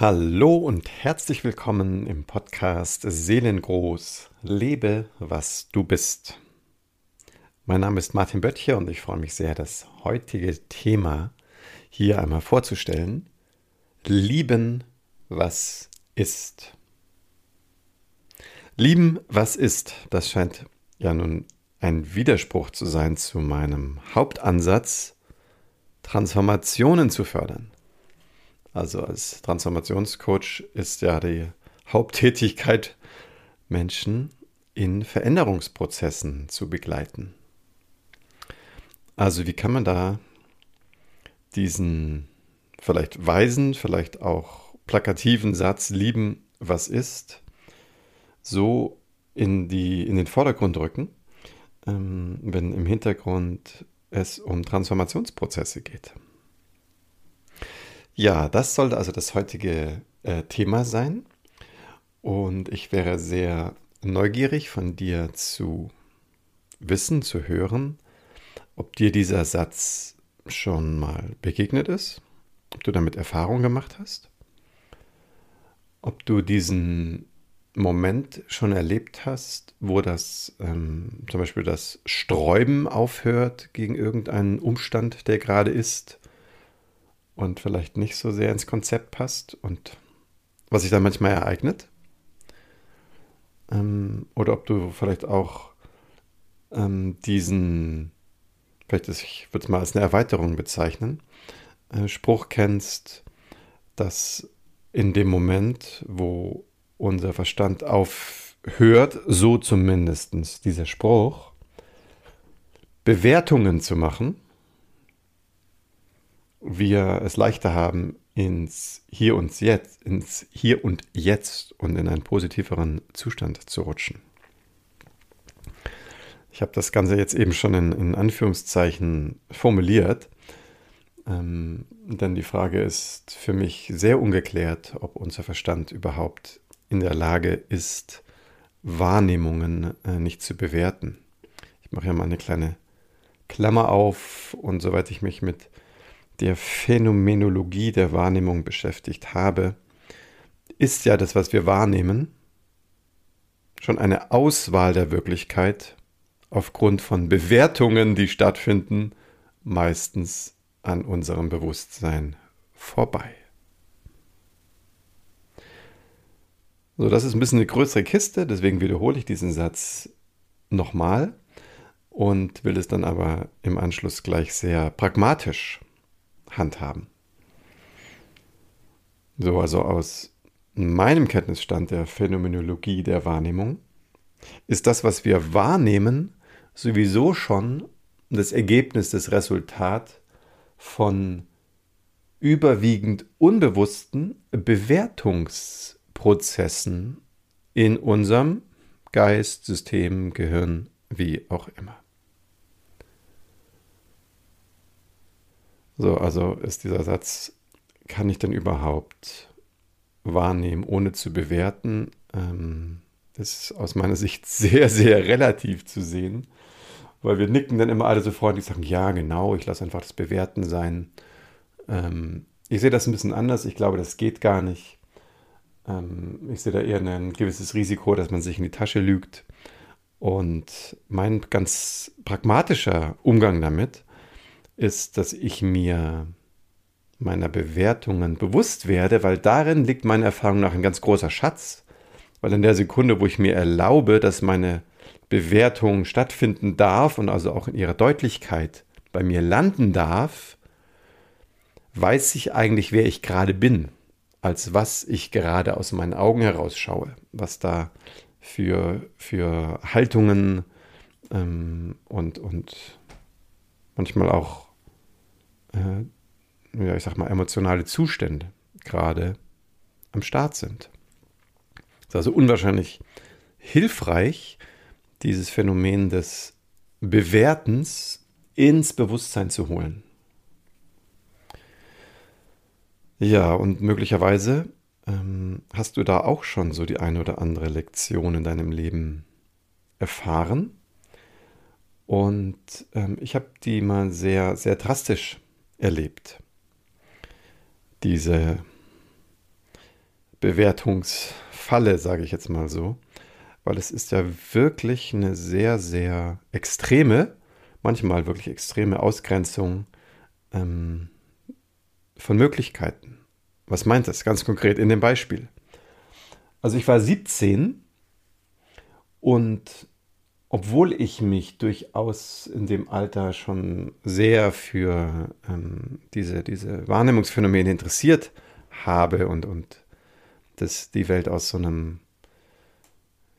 Hallo und herzlich willkommen im Podcast Seelengroß. Lebe, was du bist. Mein Name ist Martin Böttcher und ich freue mich sehr, das heutige Thema hier einmal vorzustellen. Lieben, was ist. Lieben, was ist, das scheint ja nun ein Widerspruch zu sein zu meinem Hauptansatz, Transformationen zu fördern. Also als Transformationscoach ist ja die Haupttätigkeit, Menschen in Veränderungsprozessen zu begleiten. Also wie kann man da diesen vielleicht weisen, vielleicht auch plakativen Satz lieben, was ist, so in, die, in den Vordergrund rücken, ähm, wenn im Hintergrund es um Transformationsprozesse geht. Ja, das sollte also das heutige äh, Thema sein. Und ich wäre sehr neugierig von dir zu wissen, zu hören, ob dir dieser Satz schon mal begegnet ist, ob du damit Erfahrung gemacht hast, ob du diesen Moment schon erlebt hast, wo das ähm, zum Beispiel das Sträuben aufhört gegen irgendeinen Umstand, der gerade ist, und vielleicht nicht so sehr ins Konzept passt und was sich da manchmal ereignet. Ähm, oder ob du vielleicht auch ähm, diesen, vielleicht ist, ich würde es mal als eine Erweiterung bezeichnen, äh, Spruch kennst, dass in dem Moment, wo unser Verstand aufhört, so zumindest dieser Spruch, Bewertungen zu machen, wir es leichter haben, ins Hier und Jetzt, ins Hier und Jetzt und in einen positiveren Zustand zu rutschen. Ich habe das Ganze jetzt eben schon in, in Anführungszeichen formuliert, ähm, denn die Frage ist für mich sehr ungeklärt, ob unser Verstand überhaupt in der Lage ist, Wahrnehmungen äh, nicht zu bewerten. Ich mache ja mal eine kleine Klammer auf und soweit ich mich mit der Phänomenologie der Wahrnehmung beschäftigt habe, ist ja das, was wir wahrnehmen, schon eine Auswahl der Wirklichkeit aufgrund von Bewertungen, die stattfinden, meistens an unserem Bewusstsein vorbei. So, das ist ein bisschen eine größere Kiste, deswegen wiederhole ich diesen Satz nochmal und will es dann aber im Anschluss gleich sehr pragmatisch handhaben. So, also aus meinem Kenntnisstand der Phänomenologie der Wahrnehmung ist das, was wir wahrnehmen, sowieso schon das Ergebnis, das Resultat von überwiegend unbewussten Bewertungsprozessen in unserem Geist, System, Gehirn, wie auch immer. So, also ist dieser Satz, kann ich denn überhaupt wahrnehmen, ohne zu bewerten, ähm, ist aus meiner Sicht sehr, sehr relativ zu sehen, weil wir nicken dann immer alle so freundlich, sagen, ja, genau, ich lasse einfach das Bewerten sein. Ähm, ich sehe das ein bisschen anders, ich glaube, das geht gar nicht. Ähm, ich sehe da eher ein gewisses Risiko, dass man sich in die Tasche lügt. Und mein ganz pragmatischer Umgang damit ist, dass ich mir meiner Bewertungen bewusst werde, weil darin liegt meiner Erfahrung nach ein ganz großer Schatz. Weil in der Sekunde, wo ich mir erlaube, dass meine Bewertung stattfinden darf und also auch in ihrer Deutlichkeit bei mir landen darf, weiß ich eigentlich, wer ich gerade bin, als was ich gerade aus meinen Augen herausschaue, was da für, für Haltungen ähm, und, und manchmal auch äh, ja, ich sag mal, emotionale Zustände gerade am Start sind. Es ist also unwahrscheinlich hilfreich, dieses Phänomen des Bewertens ins Bewusstsein zu holen. Ja, und möglicherweise ähm, hast du da auch schon so die eine oder andere Lektion in deinem Leben erfahren. Und ähm, ich habe die mal sehr, sehr drastisch erlebt. Diese Bewertungsfalle, sage ich jetzt mal so, weil es ist ja wirklich eine sehr, sehr extreme, manchmal wirklich extreme Ausgrenzung ähm, von Möglichkeiten. Was meint das ganz konkret in dem Beispiel? Also ich war 17 und obwohl ich mich durchaus in dem Alter schon sehr für ähm, diese, diese Wahrnehmungsphänomene interessiert habe und, und das, die Welt aus so einem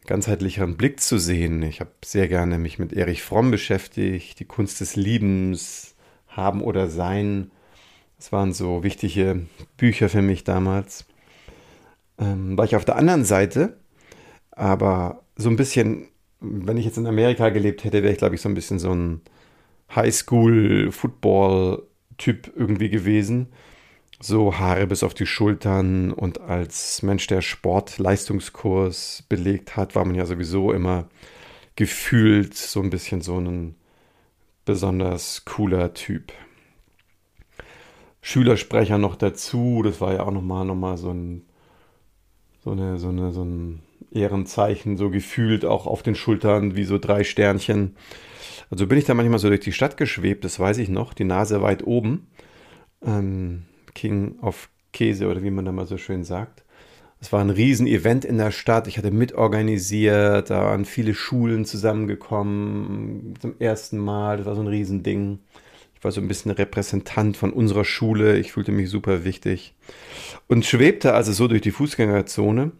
ganzheitlicheren Blick zu sehen. Ich habe sehr gerne mich mit Erich Fromm beschäftigt, die Kunst des Liebens, Haben oder Sein. Das waren so wichtige Bücher für mich damals. Ähm, war ich auf der anderen Seite, aber so ein bisschen wenn ich jetzt in Amerika gelebt hätte, wäre ich, glaube ich, so ein bisschen so ein Highschool-Football-Typ irgendwie gewesen. So Haare bis auf die Schultern und als Mensch, der Sportleistungskurs belegt hat, war man ja sowieso immer gefühlt so ein bisschen so ein besonders cooler Typ. Schülersprecher noch dazu, das war ja auch nochmal noch so ein so eine, so eine, so ein Ehrenzeichen, so gefühlt auch auf den Schultern wie so drei Sternchen. Also bin ich da manchmal so durch die Stadt geschwebt, das weiß ich noch, die Nase weit oben. Ähm, King of Käse oder wie man da mal so schön sagt. Es war ein Riesenevent in der Stadt. Ich hatte mitorganisiert, da waren viele Schulen zusammengekommen zum ersten Mal. Das war so ein Riesending. Ich war so ein bisschen Repräsentant von unserer Schule. Ich fühlte mich super wichtig und schwebte also so durch die Fußgängerzone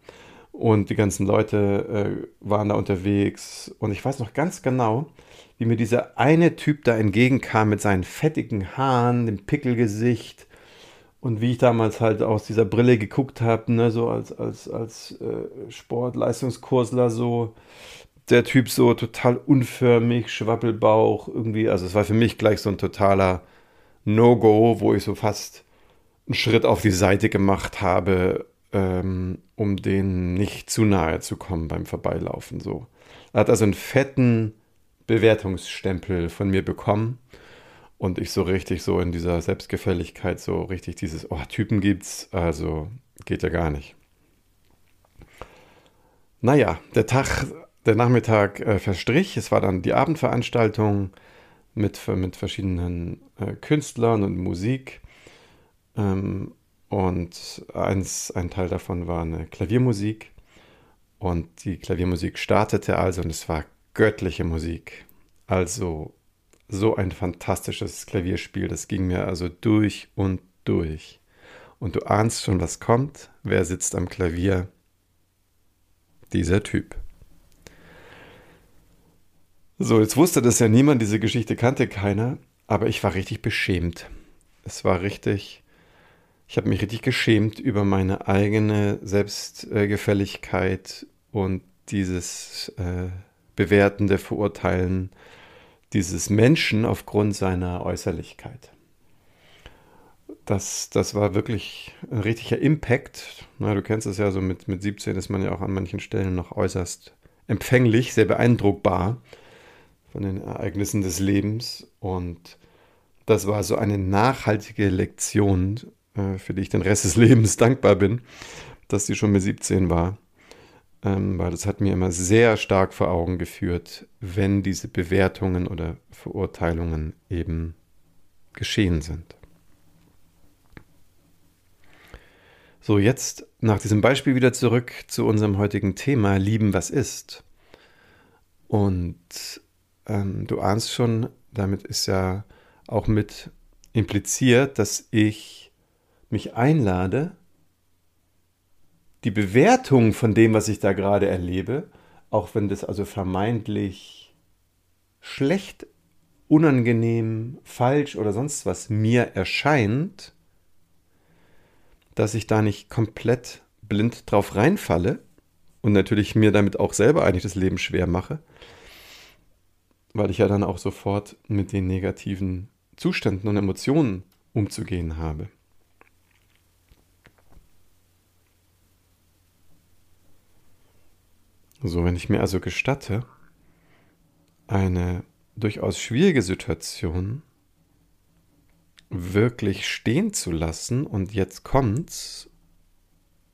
und die ganzen Leute äh, waren da unterwegs. Und ich weiß noch ganz genau, wie mir dieser eine Typ da entgegenkam mit seinen fettigen Haaren, dem Pickelgesicht. Und wie ich damals halt aus dieser Brille geguckt habe, ne, so als, als, als äh, Sportleistungskursler, so. Der Typ so total unförmig, Schwappelbauch, irgendwie, also es war für mich gleich so ein totaler No-Go, wo ich so fast einen Schritt auf die Seite gemacht habe ähm, um denen nicht zu nahe zu kommen beim Vorbeilaufen. So. Er hat also einen fetten Bewertungsstempel von mir bekommen und ich so richtig so in dieser Selbstgefälligkeit so richtig dieses, oh, Typen gibt's, also geht ja gar nicht. Naja, der Tag, der Nachmittag äh, verstrich, es war dann die Abendveranstaltung mit, mit verschiedenen äh, Künstlern und Musik. Ähm, und eins, ein Teil davon war eine Klaviermusik. Und die Klaviermusik startete also und es war göttliche Musik. Also so ein fantastisches Klavierspiel. Das ging mir also durch und durch. Und du ahnst schon, was kommt. Wer sitzt am Klavier? Dieser Typ. So, jetzt wusste das ja niemand, diese Geschichte kannte keiner, aber ich war richtig beschämt. Es war richtig ich habe mich richtig geschämt über meine eigene Selbstgefälligkeit und dieses äh, bewertende Verurteilen dieses Menschen aufgrund seiner Äußerlichkeit. Das, das war wirklich ein richtiger Impact. Na, du kennst es ja so, mit, mit 17 ist man ja auch an manchen Stellen noch äußerst empfänglich, sehr beeindruckbar von den Ereignissen des Lebens. Und das war so eine nachhaltige Lektion für die ich den Rest des Lebens dankbar bin, dass sie schon mit 17 war. Ähm, weil das hat mir immer sehr stark vor Augen geführt, wenn diese Bewertungen oder Verurteilungen eben geschehen sind. So, jetzt nach diesem Beispiel wieder zurück zu unserem heutigen Thema, lieben, was ist. Und ähm, du ahnst schon, damit ist ja auch mit impliziert, dass ich mich einlade, die Bewertung von dem, was ich da gerade erlebe, auch wenn das also vermeintlich schlecht, unangenehm, falsch oder sonst was mir erscheint, dass ich da nicht komplett blind drauf reinfalle und natürlich mir damit auch selber eigentlich das Leben schwer mache, weil ich ja dann auch sofort mit den negativen Zuständen und Emotionen umzugehen habe. So, wenn ich mir also gestatte, eine durchaus schwierige Situation wirklich stehen zu lassen und jetzt kommt's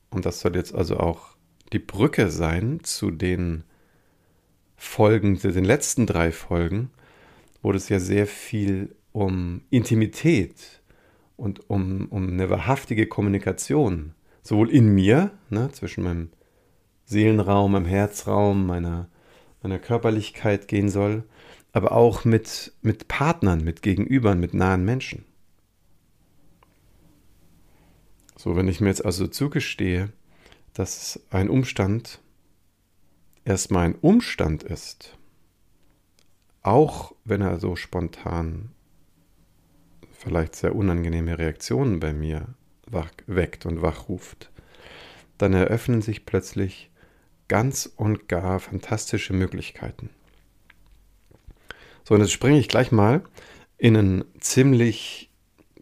und das soll jetzt also auch die Brücke sein zu den Folgen, zu den letzten drei Folgen, wo es ja sehr viel um Intimität und um, um eine wahrhaftige Kommunikation, sowohl in mir, ne, zwischen meinem Seelenraum, meinem Herzraum, meiner, meiner Körperlichkeit gehen soll, aber auch mit, mit Partnern, mit Gegenübern, mit nahen Menschen. So, wenn ich mir jetzt also zugestehe, dass ein Umstand erstmal ein Umstand ist, auch wenn er so spontan vielleicht sehr unangenehme Reaktionen bei mir weckt und wachruft, dann eröffnen sich plötzlich ganz und gar fantastische Möglichkeiten. So, und jetzt springe ich gleich mal in ein ziemlich,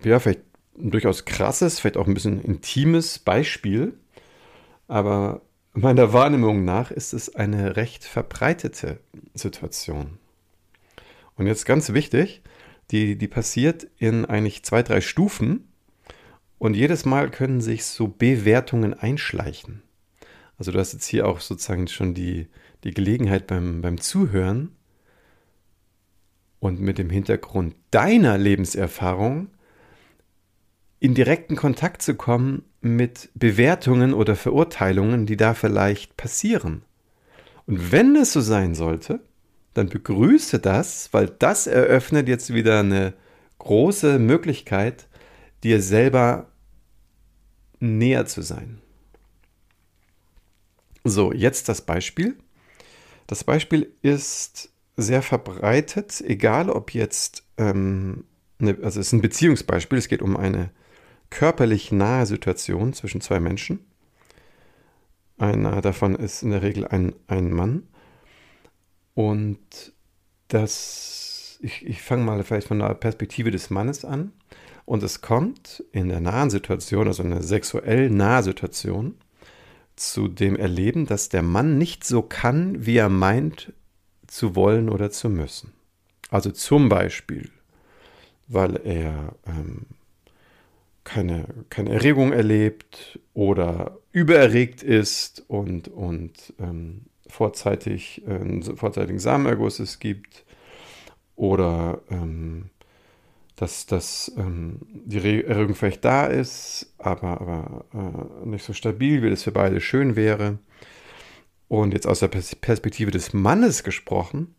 ja, vielleicht durchaus krasses, vielleicht auch ein bisschen intimes Beispiel, aber meiner Wahrnehmung nach ist es eine recht verbreitete Situation. Und jetzt ganz wichtig, die, die passiert in eigentlich zwei, drei Stufen und jedes Mal können sich so Bewertungen einschleichen. Also du hast jetzt hier auch sozusagen schon die, die Gelegenheit beim, beim Zuhören und mit dem Hintergrund deiner Lebenserfahrung in direkten Kontakt zu kommen mit Bewertungen oder Verurteilungen, die da vielleicht passieren. Und wenn es so sein sollte, dann begrüße das, weil das eröffnet jetzt wieder eine große Möglichkeit, dir selber näher zu sein. So, jetzt das Beispiel. Das Beispiel ist sehr verbreitet, egal ob jetzt, ähm, eine, also es ist ein Beziehungsbeispiel, es geht um eine körperlich nahe Situation zwischen zwei Menschen. Einer davon ist in der Regel ein, ein Mann. Und das, ich, ich fange mal vielleicht von der Perspektive des Mannes an. Und es kommt in der nahen Situation, also in einer sexuell nahen Situation, zu dem Erleben, dass der Mann nicht so kann, wie er meint zu wollen oder zu müssen. Also zum Beispiel, weil er ähm, keine, keine Erregung erlebt oder übererregt ist und, und ähm, vorzeitig äh, vorzeitigen Samenerguss es gibt oder ähm, dass, dass ähm, die Erregung vielleicht da ist, aber, aber äh, nicht so stabil, wie das für beide schön wäre. Und jetzt aus der Perspektive des Mannes gesprochen,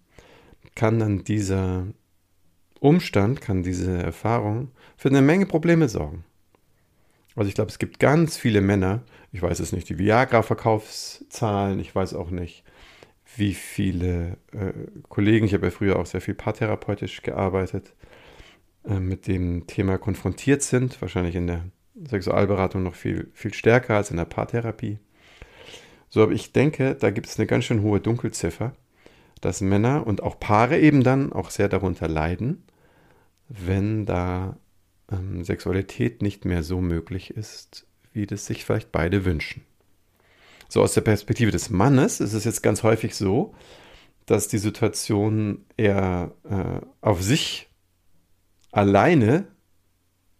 kann dann dieser Umstand, kann diese Erfahrung für eine Menge Probleme sorgen. Also ich glaube, es gibt ganz viele Männer, ich weiß es nicht, die Viagra-Verkaufszahlen, ich weiß auch nicht, wie viele äh, Kollegen, ich habe ja früher auch sehr viel paartherapeutisch gearbeitet, äh, mit dem Thema konfrontiert sind, wahrscheinlich in der Sexualberatung noch viel, viel stärker als in der Paartherapie. So, aber ich denke, da gibt es eine ganz schön hohe Dunkelziffer, dass Männer und auch Paare eben dann auch sehr darunter leiden, wenn da ähm, Sexualität nicht mehr so möglich ist, wie das sich vielleicht beide wünschen. So aus der Perspektive des Mannes ist es jetzt ganz häufig so, dass die Situation eher äh, auf sich alleine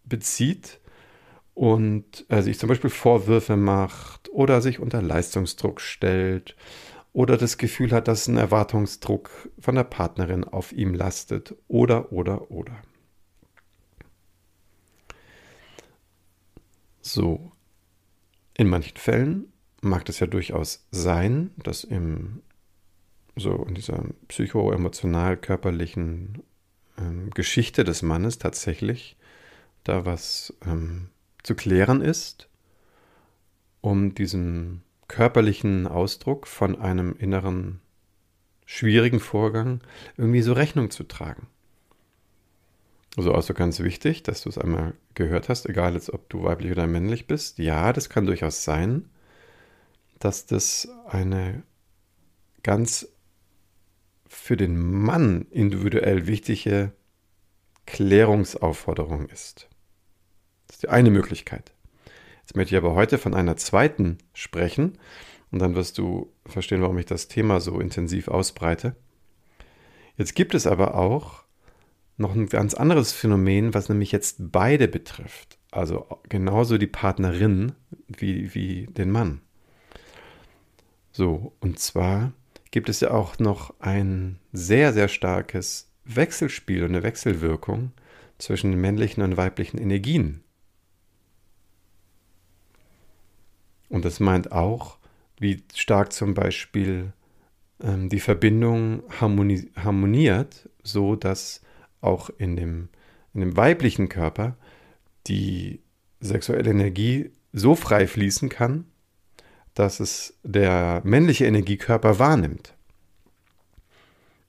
bezieht und er sich zum Beispiel Vorwürfe macht oder sich unter Leistungsdruck stellt oder das Gefühl hat, dass ein Erwartungsdruck von der Partnerin auf ihm lastet oder oder oder. So, in manchen Fällen mag das ja durchaus sein, dass im so in dieser psycho-emotional-körperlichen ähm, Geschichte des Mannes tatsächlich da was ähm, zu klären ist, um diesen körperlichen Ausdruck von einem inneren schwierigen Vorgang irgendwie so Rechnung zu tragen. Also also ganz wichtig, dass du es einmal gehört hast, egal jetzt ob du weiblich oder männlich bist. Ja, das kann durchaus sein, dass das eine ganz für den Mann individuell wichtige Klärungsaufforderung ist. Das ist die eine Möglichkeit. Jetzt möchte ich aber heute von einer zweiten sprechen und dann wirst du verstehen, warum ich das Thema so intensiv ausbreite. Jetzt gibt es aber auch noch ein ganz anderes Phänomen, was nämlich jetzt beide betrifft. Also genauso die Partnerin wie, wie den Mann. So, und zwar gibt es ja auch noch ein sehr, sehr starkes Wechselspiel und eine Wechselwirkung zwischen den männlichen und weiblichen Energien. Und das meint auch, wie stark zum Beispiel ähm, die Verbindung harmoni harmoniert, so dass auch in dem, in dem weiblichen Körper die sexuelle Energie so frei fließen kann, dass es der männliche Energiekörper wahrnimmt.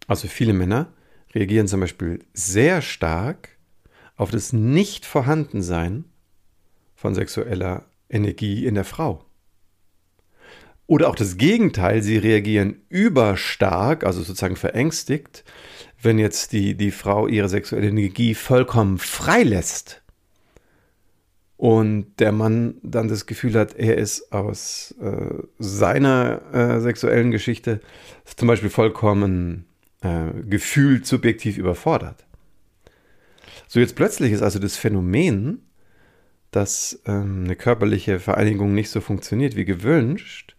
Also viele Männer reagieren zum Beispiel sehr stark auf das Nicht-Vorhandensein von sexueller Energie in der Frau. Oder auch das Gegenteil, sie reagieren überstark, also sozusagen verängstigt, wenn jetzt die, die Frau ihre sexuelle Energie vollkommen freilässt und der Mann dann das Gefühl hat, er ist aus äh, seiner äh, sexuellen Geschichte zum Beispiel vollkommen äh, gefühlt subjektiv überfordert. So jetzt plötzlich ist also das Phänomen, dass ähm, eine körperliche Vereinigung nicht so funktioniert wie gewünscht,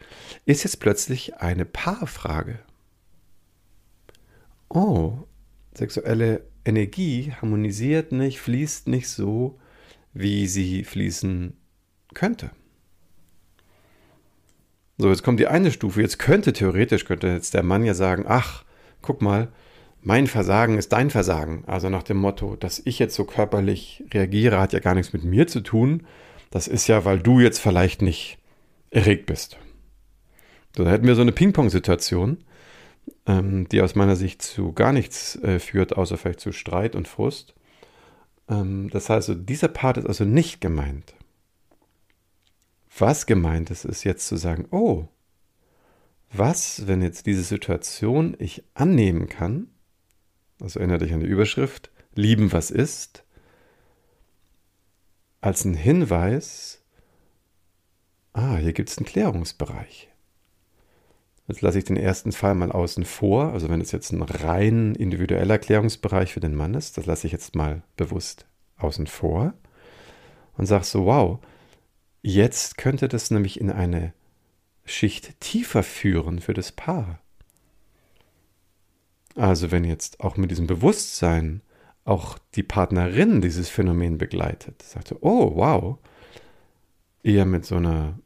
ist jetzt plötzlich eine Paarfrage. Oh, sexuelle Energie harmonisiert nicht, fließt nicht so, wie sie fließen könnte. So, jetzt kommt die eine Stufe. Jetzt könnte theoretisch, könnte jetzt der Mann ja sagen, ach, guck mal, mein Versagen ist dein Versagen. Also nach dem Motto, dass ich jetzt so körperlich reagiere, hat ja gar nichts mit mir zu tun. Das ist ja, weil du jetzt vielleicht nicht erregt bist. So, da hätten wir so eine Ping-Pong-Situation, ähm, die aus meiner Sicht zu gar nichts äh, führt, außer vielleicht zu Streit und Frust. Ähm, das heißt, dieser Part ist also nicht gemeint. Was gemeint ist, ist jetzt zu sagen, oh, was, wenn jetzt diese Situation ich annehmen kann, also erinnere dich an die Überschrift, lieben, was ist, als ein Hinweis, ah, hier gibt es einen Klärungsbereich. Jetzt lasse ich den ersten Fall mal außen vor, also wenn es jetzt ein rein individueller Klärungsbereich für den Mann ist, das lasse ich jetzt mal bewusst außen vor und sage so, wow, jetzt könnte das nämlich in eine Schicht tiefer führen für das Paar. Also wenn jetzt auch mit diesem Bewusstsein auch die Partnerin dieses Phänomen begleitet, sagte, oh wow, eher mit so einer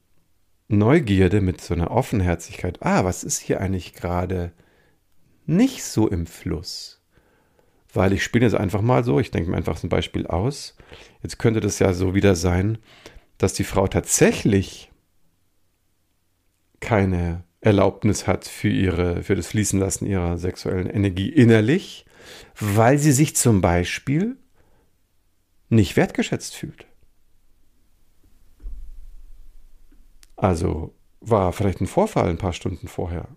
Neugierde, mit so einer Offenherzigkeit, ah, was ist hier eigentlich gerade nicht so im Fluss? Weil ich spiele jetzt einfach mal so, ich denke mir einfach so ein Beispiel aus. Jetzt könnte das ja so wieder sein, dass die Frau tatsächlich keine Erlaubnis hat für, ihre, für das Fließenlassen ihrer sexuellen Energie innerlich, weil sie sich zum Beispiel nicht wertgeschätzt fühlt. Also war vielleicht ein Vorfall ein paar Stunden vorher.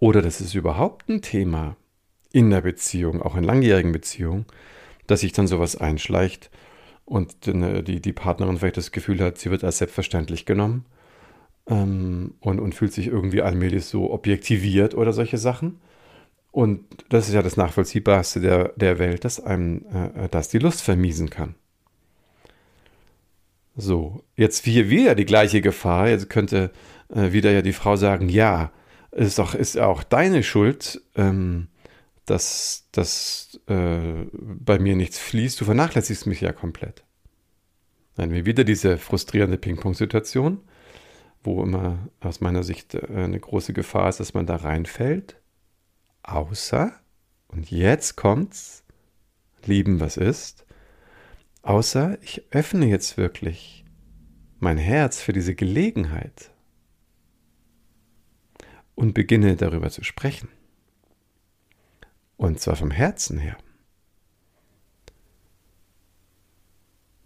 Oder das ist überhaupt ein Thema in der Beziehung, auch in langjährigen Beziehungen, dass sich dann sowas einschleicht und die, die Partnerin vielleicht das Gefühl hat, sie wird als selbstverständlich genommen ähm, und, und fühlt sich irgendwie allmählich so objektiviert oder solche Sachen. Und das ist ja das Nachvollziehbarste der, der Welt, dass einem äh, das die Lust vermiesen kann. So, jetzt hier wieder die gleiche Gefahr. Jetzt könnte äh, wieder ja die Frau sagen, ja, ist doch ist auch deine Schuld, ähm, dass, dass äh, bei mir nichts fließt. Du vernachlässigst mich ja komplett. Dann haben wir wieder diese frustrierende Ping-Pong-Situation wo immer aus meiner Sicht äh, eine große Gefahr ist, dass man da reinfällt. Außer, und jetzt kommt's, lieben, was ist, außer ich öffne jetzt wirklich mein Herz für diese Gelegenheit und beginne darüber zu sprechen. Und zwar vom Herzen her.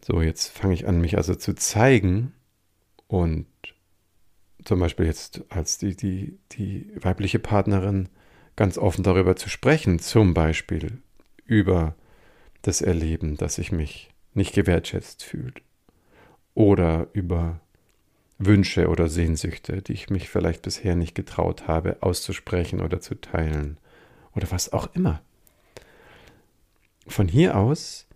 So, jetzt fange ich an, mich also zu zeigen und zum Beispiel jetzt als die, die, die weibliche Partnerin ganz offen darüber zu sprechen, zum Beispiel über das Erleben, dass ich mich nicht gewertschätzt fühlt oder über Wünsche oder Sehnsüchte, die ich mich vielleicht bisher nicht getraut habe auszusprechen oder zu teilen oder was auch immer. Von hier aus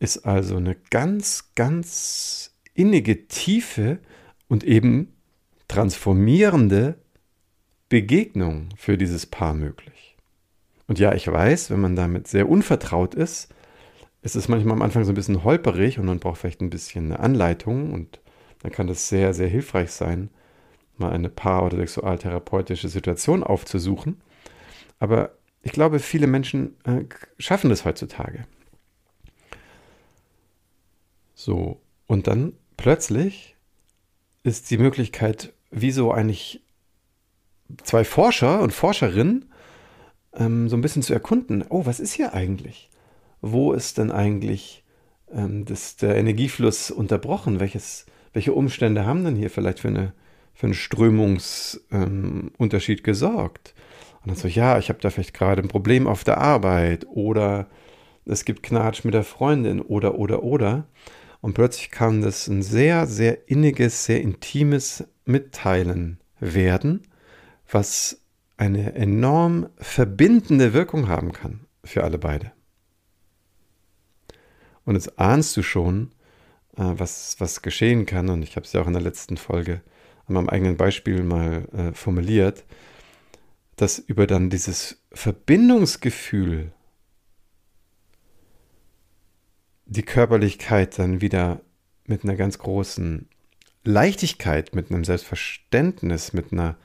ist also eine ganz, ganz innige, tiefe und eben transformierende Begegnung für dieses Paar möglich. Und ja, ich weiß, wenn man damit sehr unvertraut ist, ist es manchmal am Anfang so ein bisschen holperig und man braucht vielleicht ein bisschen eine Anleitung und dann kann das sehr, sehr hilfreich sein, mal eine paar- oder sexualtherapeutische Situation aufzusuchen. Aber ich glaube, viele Menschen äh, schaffen das heutzutage. So, und dann plötzlich ist die Möglichkeit, wieso eigentlich zwei Forscher und Forscherinnen ähm, so ein bisschen zu erkunden, oh, was ist hier eigentlich? Wo ist denn eigentlich ähm, das, der Energiefluss unterbrochen? Welches, welche Umstände haben denn hier vielleicht für, eine, für einen Strömungsunterschied ähm, gesorgt? Und dann so, ja, ich habe da vielleicht gerade ein Problem auf der Arbeit oder es gibt Knatsch mit der Freundin oder, oder, oder. Und plötzlich kann das ein sehr, sehr inniges, sehr intimes Mitteilen werden, was eine enorm verbindende Wirkung haben kann für alle beide. Und jetzt ahnst du schon, äh, was, was geschehen kann. Und ich habe es ja auch in der letzten Folge an meinem eigenen Beispiel mal äh, formuliert dass über dann dieses Verbindungsgefühl die Körperlichkeit dann wieder mit einer ganz großen Leichtigkeit, mit einem Selbstverständnis, mit einer,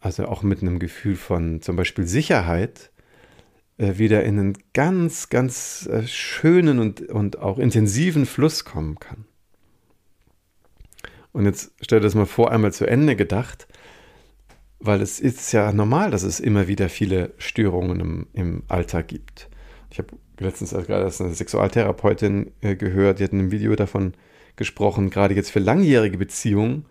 also auch mit einem Gefühl von zum Beispiel Sicherheit, wieder in einen ganz, ganz äh, schönen und, und auch intensiven Fluss kommen kann. Und jetzt stell dir das mal vor, einmal zu Ende gedacht, weil es ist ja normal, dass es immer wieder viele Störungen im, im Alltag gibt. Ich habe letztens gerade eine Sexualtherapeutin äh, gehört, die hat in einem Video davon gesprochen, gerade jetzt für langjährige Beziehungen,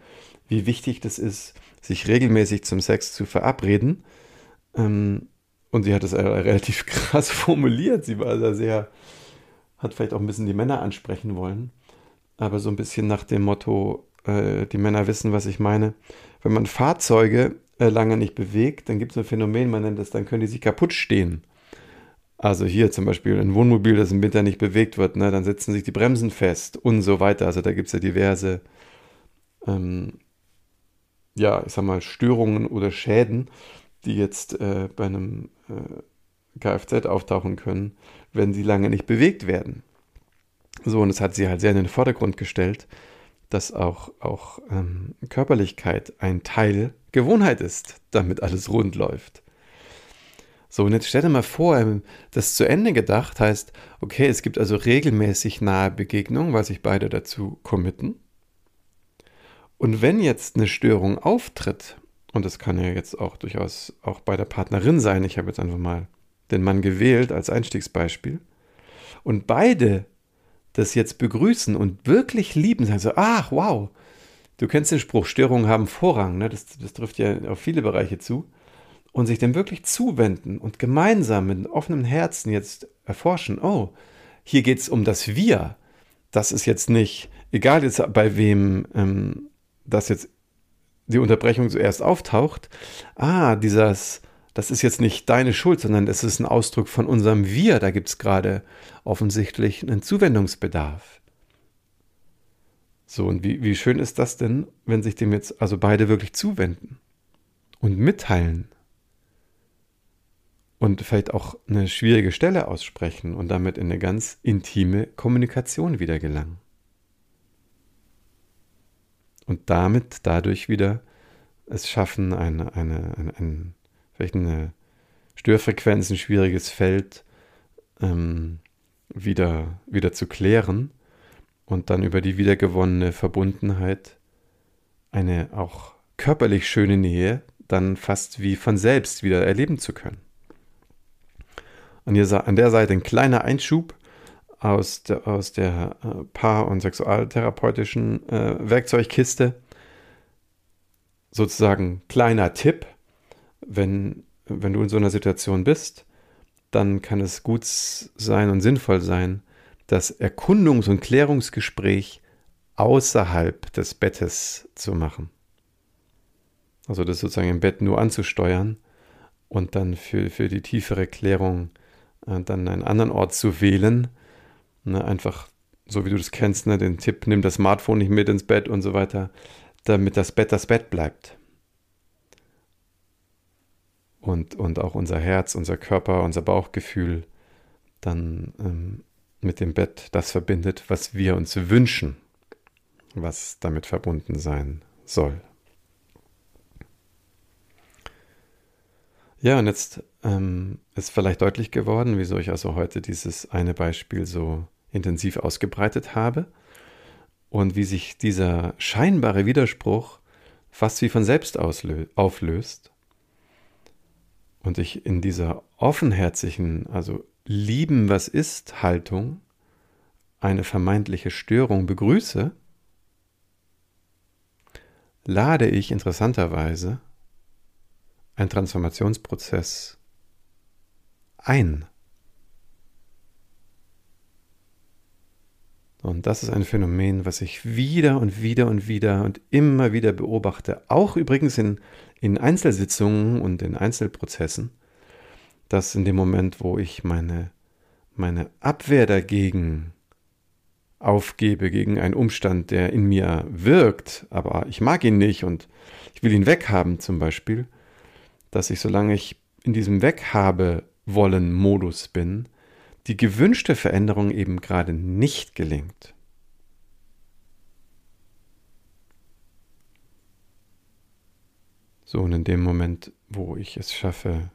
wie wichtig das ist, sich regelmäßig zum Sex zu verabreden. Ähm, und sie hat es relativ krass formuliert. Sie war da sehr, hat vielleicht auch ein bisschen die Männer ansprechen wollen, aber so ein bisschen nach dem Motto, äh, die Männer wissen, was ich meine. Wenn man Fahrzeuge äh, lange nicht bewegt, dann gibt es ein Phänomen, man nennt das, dann können die sich kaputt stehen. Also hier zum Beispiel ein Wohnmobil, das im Winter nicht bewegt wird, ne, dann setzen sich die Bremsen fest und so weiter. Also da gibt es ja diverse, ähm, ja, ich sag mal, Störungen oder Schäden, die jetzt äh, bei einem äh, Kfz auftauchen können, wenn sie lange nicht bewegt werden. So, und das hat sie halt sehr in den Vordergrund gestellt, dass auch, auch ähm, Körperlichkeit ein Teil Gewohnheit ist, damit alles rund läuft. So, und jetzt stell dir mal vor, ähm, das zu Ende gedacht heißt, okay, es gibt also regelmäßig nahe Begegnungen, weil sich beide dazu committen. Und wenn jetzt eine Störung auftritt, und das kann ja jetzt auch durchaus auch bei der Partnerin sein, ich habe jetzt einfach mal den Mann gewählt als Einstiegsbeispiel, und beide das jetzt begrüßen und wirklich lieben, sagen so, ach, wow, du kennst den Spruch, Störungen haben Vorrang, ne? das, das trifft ja auf viele Bereiche zu, und sich dem wirklich zuwenden und gemeinsam mit offenem Herzen jetzt erforschen, oh, hier geht es um das Wir. Das ist jetzt nicht, egal jetzt bei wem ähm, das jetzt die Unterbrechung zuerst auftaucht, ah, dieses, das ist jetzt nicht deine Schuld, sondern es ist ein Ausdruck von unserem Wir. Da gibt es gerade offensichtlich einen Zuwendungsbedarf. So, und wie, wie schön ist das denn, wenn sich dem jetzt also beide wirklich zuwenden und mitteilen und vielleicht auch eine schwierige Stelle aussprechen und damit in eine ganz intime Kommunikation wieder gelangen. Und damit dadurch wieder es schaffen, eine, eine, eine, eine vielleicht eine Störfrequenz, ein schwieriges Feld ähm, wieder, wieder zu klären und dann über die wiedergewonnene Verbundenheit eine auch körperlich schöne Nähe dann fast wie von selbst wieder erleben zu können. An der Seite ein kleiner Einschub aus der, aus der äh, Paar- und Sexualtherapeutischen äh, Werkzeugkiste. Sozusagen kleiner Tipp, wenn, wenn du in so einer Situation bist, dann kann es gut sein und sinnvoll sein, das Erkundungs- und Klärungsgespräch außerhalb des Bettes zu machen. Also das sozusagen im Bett nur anzusteuern und dann für, für die tiefere Klärung äh, dann einen anderen Ort zu wählen. Ne, einfach so wie du das kennst, ne, den Tipp, nimm das Smartphone nicht mit ins Bett und so weiter, damit das Bett das Bett bleibt. Und, und auch unser Herz, unser Körper, unser Bauchgefühl dann ähm, mit dem Bett das verbindet, was wir uns wünschen, was damit verbunden sein soll. Ja, und jetzt ähm, ist vielleicht deutlich geworden, wieso ich also heute dieses eine Beispiel so intensiv ausgebreitet habe und wie sich dieser scheinbare Widerspruch fast wie von selbst auflöst. Und ich in dieser offenherzigen, also lieben, was ist Haltung eine vermeintliche Störung begrüße, lade ich interessanterweise einen Transformationsprozess ein. Und das ist ein Phänomen, was ich wieder und wieder und wieder und immer wieder beobachte, auch übrigens in, in Einzelsitzungen und in Einzelprozessen, dass in dem Moment, wo ich meine, meine Abwehr dagegen aufgebe, gegen einen Umstand, der in mir wirkt, aber ich mag ihn nicht und ich will ihn weghaben zum Beispiel, dass ich, solange ich in diesem Weghabe wollen Modus bin, die gewünschte Veränderung eben gerade nicht gelingt. So, und in dem Moment, wo ich es schaffe,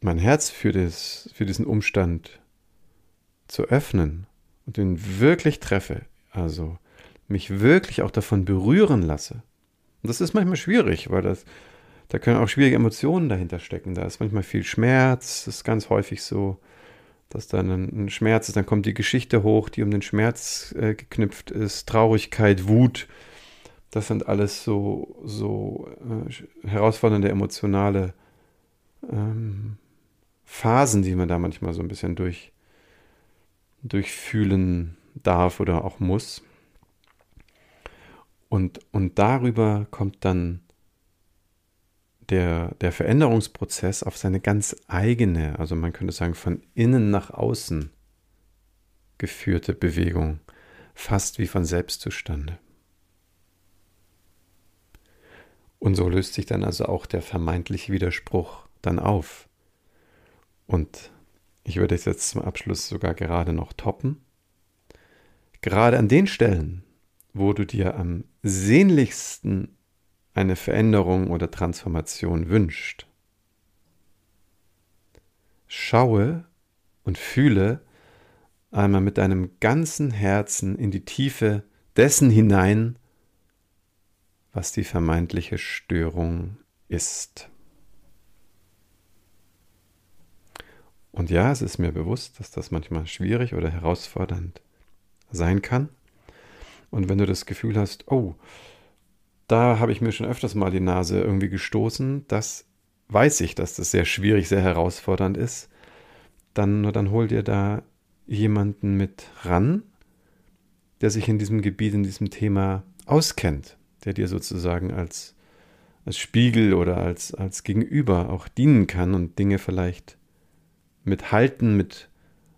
mein Herz für, das, für diesen Umstand zu öffnen und ihn wirklich treffe, also mich wirklich auch davon berühren lasse. Und das ist manchmal schwierig, weil das, da können auch schwierige Emotionen dahinter stecken. Da ist manchmal viel Schmerz, das ist ganz häufig so dass dann ein, Schmerz ist, dann kommt die Geschichte hoch, die um den Schmerz äh, geknüpft ist, Traurigkeit, Wut. Das sind alles so, so äh, herausfordernde emotionale ähm, Phasen, die man da manchmal so ein bisschen durch, durchfühlen darf oder auch muss. Und, und darüber kommt dann der, der Veränderungsprozess auf seine ganz eigene, also man könnte sagen von innen nach außen geführte Bewegung, fast wie von selbst zustande. Und so löst sich dann also auch der vermeintliche Widerspruch dann auf. Und ich würde es jetzt zum Abschluss sogar gerade noch toppen. Gerade an den Stellen, wo du dir am sehnlichsten eine Veränderung oder Transformation wünscht. Schaue und fühle einmal mit deinem ganzen Herzen in die Tiefe dessen hinein, was die vermeintliche Störung ist. Und ja, es ist mir bewusst, dass das manchmal schwierig oder herausfordernd sein kann. Und wenn du das Gefühl hast, oh, da habe ich mir schon öfters mal die Nase irgendwie gestoßen. Das weiß ich, dass das sehr schwierig, sehr herausfordernd ist. Dann, dann hol dir da jemanden mit ran, der sich in diesem Gebiet, in diesem Thema auskennt, der dir sozusagen als, als Spiegel oder als, als Gegenüber auch dienen kann und Dinge vielleicht mithalten, mit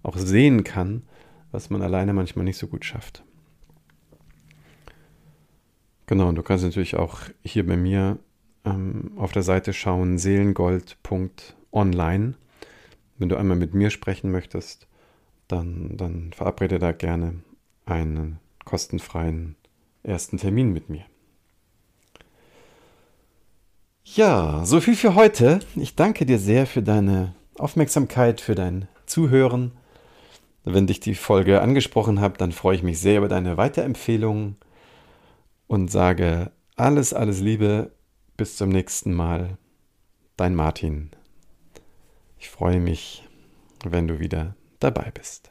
auch sehen kann, was man alleine manchmal nicht so gut schafft. Genau, und du kannst natürlich auch hier bei mir ähm, auf der Seite schauen, seelengold.online. Wenn du einmal mit mir sprechen möchtest, dann, dann verabrede da gerne einen kostenfreien ersten Termin mit mir. Ja, so viel für heute. Ich danke dir sehr für deine Aufmerksamkeit, für dein Zuhören. Wenn dich die Folge angesprochen hat, dann freue ich mich sehr über deine Weiterempfehlungen und sage alles, alles Liebe, bis zum nächsten Mal. Dein Martin. Ich freue mich, wenn du wieder dabei bist.